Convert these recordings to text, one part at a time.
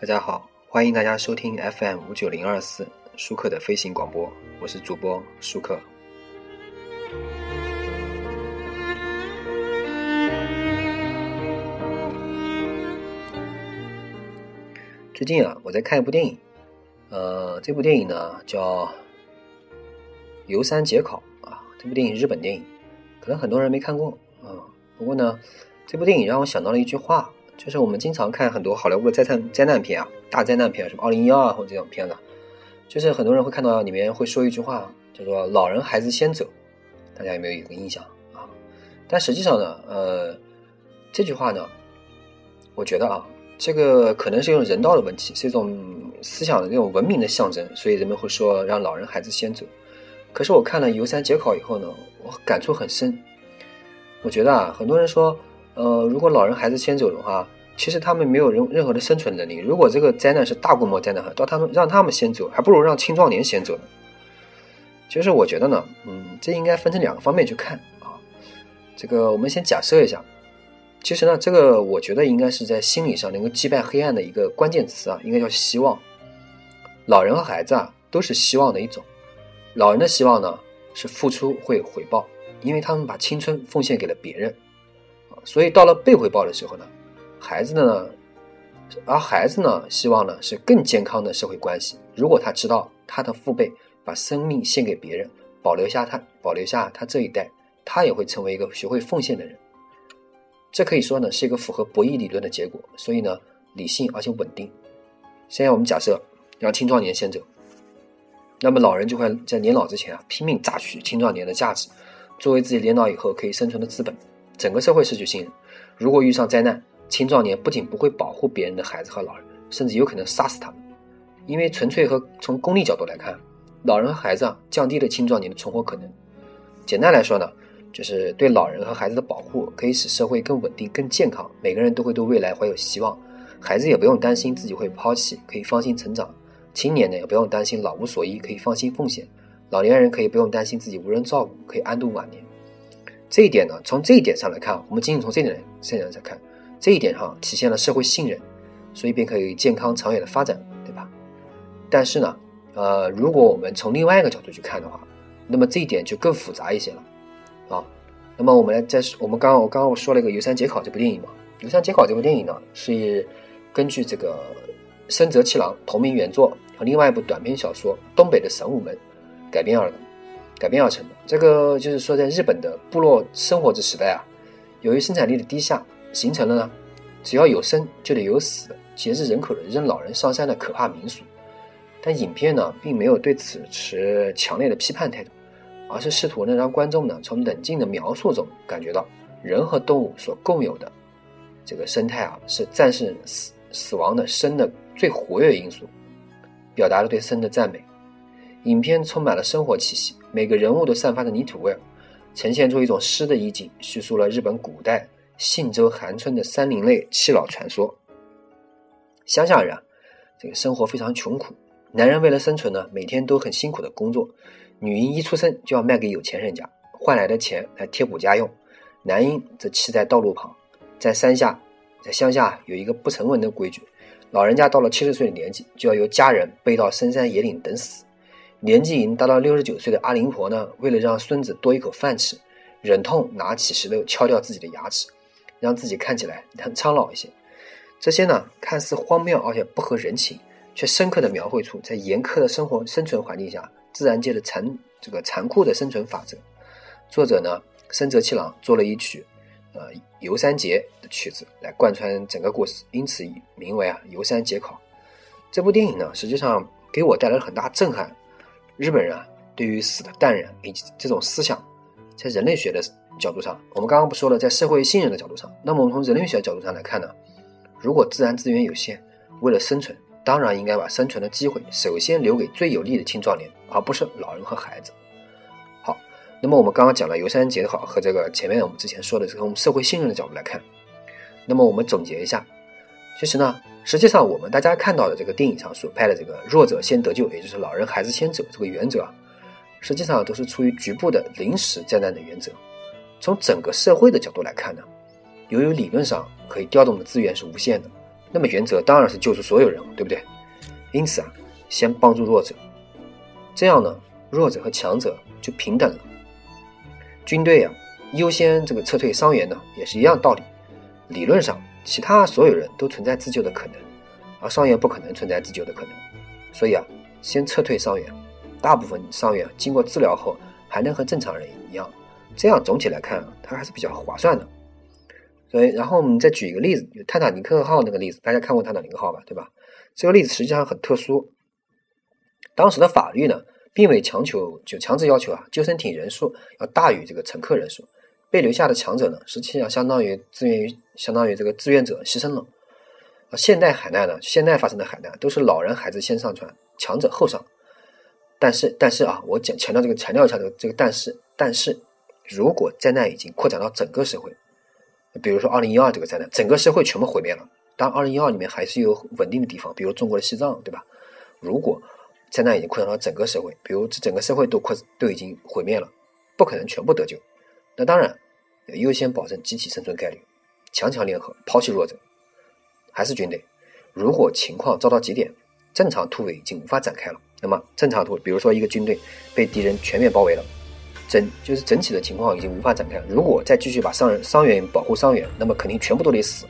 大家好，欢迎大家收听 FM 五九零二四舒克的飞行广播，我是主播舒克。最近啊，我在看一部电影，呃，这部电影呢叫《游山解考》啊，这部电影日本电影，可能很多人没看过啊。不过呢，这部电影让我想到了一句话。就是我们经常看很多好莱坞的灾难灾难片啊，大灾难片，什么二零一二或者这种片子，就是很多人会看到里面会说一句话，叫做“老人孩子先走”，大家有没有一个印象啊？但实际上呢，呃，这句话呢，我觉得啊，这个可能是一种人道的问题，是一种思想的这种文明的象征，所以人们会说让老人孩子先走。可是我看了《游山解考》以后呢，我感触很深。我觉得啊，很多人说。呃，如果老人孩子先走的话，其实他们没有任任何的生存能力。如果这个灾难是大规模灾难，到他们让他们先走，还不如让青壮年先走呢。其实我觉得呢，嗯，这应该分成两个方面去看啊。这个我们先假设一下，其实呢，这个我觉得应该是在心理上能够击败黑暗的一个关键词啊，应该叫希望。老人和孩子啊，都是希望的一种。老人的希望呢，是付出会回报，因为他们把青春奉献给了别人。所以到了被回报的时候呢，孩子呢，而孩子呢，希望呢是更健康的社会关系。如果他知道他的父辈把生命献给别人，保留下他，保留下他这一代，他也会成为一个学会奉献的人。这可以说呢是一个符合博弈理论的结果。所以呢，理性而且稳定。现在我们假设让青壮年先走，那么老人就会在年老之前啊拼命榨取青壮年的价值，作为自己年老以后可以生存的资本。整个社会失去信任。如果遇上灾难，青壮年不仅不会保护别人的孩子和老人，甚至有可能杀死他们。因为纯粹和从功利角度来看，老人和孩子啊降低了青壮年的存活可能。简单来说呢，就是对老人和孩子的保护可以使社会更稳定、更健康，每个人都会对未来怀有希望。孩子也不用担心自己会抛弃，可以放心成长。青年呢也不用担心老无所依，可以放心奉献。老年人可以不用担心自己无人照顾，可以安度晚年。这一点呢，从这一点上来看，我们仅仅从这点上来看，这一点上体现了社会信任，所以便可以健康长远的发展，对吧？但是呢，呃，如果我们从另外一个角度去看的话，那么这一点就更复杂一些了，啊，那么我们来再我们刚刚我刚刚我说了一个《游山解考》这部电影嘛，《游山解考》这部电影呢是根据这个深泽七郎同名原作和另外一部短篇小说《东北的神武门》改编而的。改编而成的，这个就是说，在日本的部落生活之时代啊，由于生产力的低下，形成了呢，只要有生就得有死，节制人口的扔老人上山的可怕民俗。但影片呢，并没有对此持强烈的批判态度，而是试图呢让观众呢从冷静的描述中感觉到人和动物所共有的这个生态啊，是战胜死死亡的生的最活跃因素，表达了对生的赞美。影片充满了生活气息。每个人物都散发着泥土味儿，呈现出一种诗的意境，叙述了日本古代信州寒村的山林类七老传说。乡下人啊，这个生活非常穷苦，男人为了生存呢，每天都很辛苦的工作，女婴一出生就要卖给有钱人家，换来的钱来贴补家用，男婴则弃在道路旁。在山下，在乡下有一个不成文的规矩，老人家到了七十岁的年纪，就要由家人背到深山野岭等死。年纪已经达到六十九岁的阿林婆呢，为了让孙子多一口饭吃，忍痛拿起石头敲掉自己的牙齿，让自己看起来很苍老一些。这些呢，看似荒谬而且不合人情，却深刻的描绘出在严苛的生活生存环境下，自然界的残这个残酷的生存法则。作者呢，深泽七郎做了一曲呃游山节的曲子来贯穿整个故事，因此名为啊游山节考。这部电影呢，实际上给我带来了很大震撼。日本人啊，对于死的淡然以及这种思想，在人类学的角度上，我们刚刚不说了，在社会信任的角度上，那么我们从人类学的角度上来看呢，如果自然资源有限，为了生存，当然应该把生存的机会首先留给最有利的青壮年，而不是老人和孩子。好，那么我们刚刚讲了游山节考和这个前面我们之前说的从社会信任的角度来看，那么我们总结一下，其实呢。实际上，我们大家看到的这个电影上所拍的这个“弱者先得救”，也就是老人孩子先走这个原则，实际上都是出于局部的临时灾难的原则。从整个社会的角度来看呢，由于理论上可以调动的资源是无限的，那么原则当然是救出所有人，对不对？因此啊，先帮助弱者，这样呢，弱者和强者就平等了。军队啊，优先这个撤退伤员呢，也是一样道理。理论上，其他所有人都存在自救的可能，而伤员不可能存在自救的可能。所以啊，先撤退伤员，大部分伤员经过治疗后还能和正常人一样，这样总体来看，它还是比较划算的。所以，然后我们再举一个例子，就泰坦尼克号那个例子，大家看过泰坦尼克号吧？对吧？这个例子实际上很特殊。当时的法律呢，并未强求，就强制要求啊，救生艇人数要大于这个乘客人数。被留下的强者呢，实际上相当于自愿于相当于这个志愿者牺牲了。啊，现代海难呢，现代发生的海难都是老人孩子先上船，强者后上。但是，但是啊，我讲强调这个强调一下这个这个但是，但是如果灾难已经扩展到整个社会。比如说，二零一二这个灾难，整个社会全部毁灭了。当二零一二里面还是有稳定的地方，比如中国的西藏，对吧？如果灾难已经扩展到整个社会，比如这整个社会都扩都已经毁灭了，不可能全部得救。那当然优先保证集体生存概率，强强联合，抛弃弱者。还是军队，如果情况遭到极点，正常突围已经无法展开了，那么正常突，比如说一个军队被敌人全面包围了。整就是整体的情况已经无法展开了。如果再继续把伤人伤员保护伤员，那么肯定全部都得死。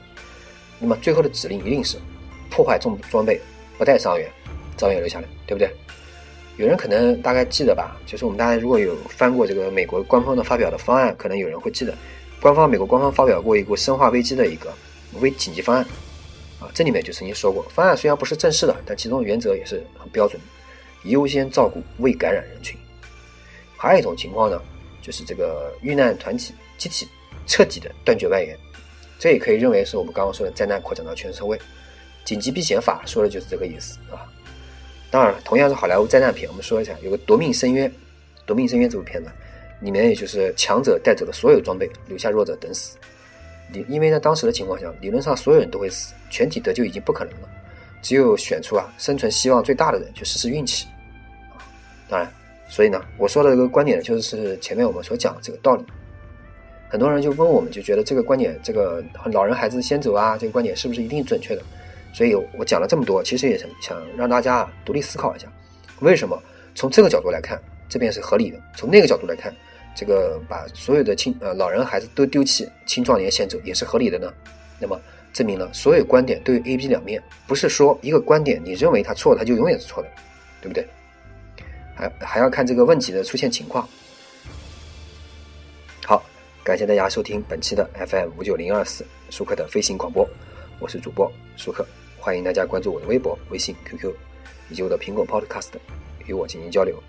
那么最后的指令一定是破坏重装备，不带伤员，伤员留下来，对不对？有人可能大概记得吧？就是我们大家如果有翻过这个美国官方的发表的方案，可能有人会记得，官方美国官方发表过一个生化危机的一个危紧急方案啊。这里面就曾经说过，方案虽然不是正式的，但其中原则也是很标准的，优先照顾未感染人群。还有一种情况呢，就是这个遇难团体集体彻底的断绝外援，这也可以认为是我们刚刚说的灾难扩展到全社会，紧急避险法说的就是这个意思啊。当然了，同样是好莱坞灾难片，我们说一下，有个《夺命深渊》，《夺命深渊》这部片子里面，也就是强者带走了所有装备，留下弱者等死。理因为在当时的情况下，理论上所有人都会死，全体得救已经不可能了，只有选出啊生存希望最大的人去试试运气啊。当然。所以呢，我说的这个观点，就是前面我们所讲的这个道理。很多人就问我们，就觉得这个观点，这个老人孩子先走啊，这个观点是不是一定准确的？所以我讲了这么多，其实也是想让大家独立思考一下，为什么从这个角度来看，这边是合理的；从那个角度来看，这个把所有的青呃老人孩子都丢弃，青壮年先走也是合理的呢？那么证明了所有观点都有 A、B 两面，不是说一个观点你认为它错，它就永远是错的，对不对？还还要看这个问题的出现情况。好，感谢大家收听本期的 FM 五九零二四舒克的飞行广播，我是主播舒克，欢迎大家关注我的微博、微信、QQ 以及我的苹果 Podcast，与我进行交流。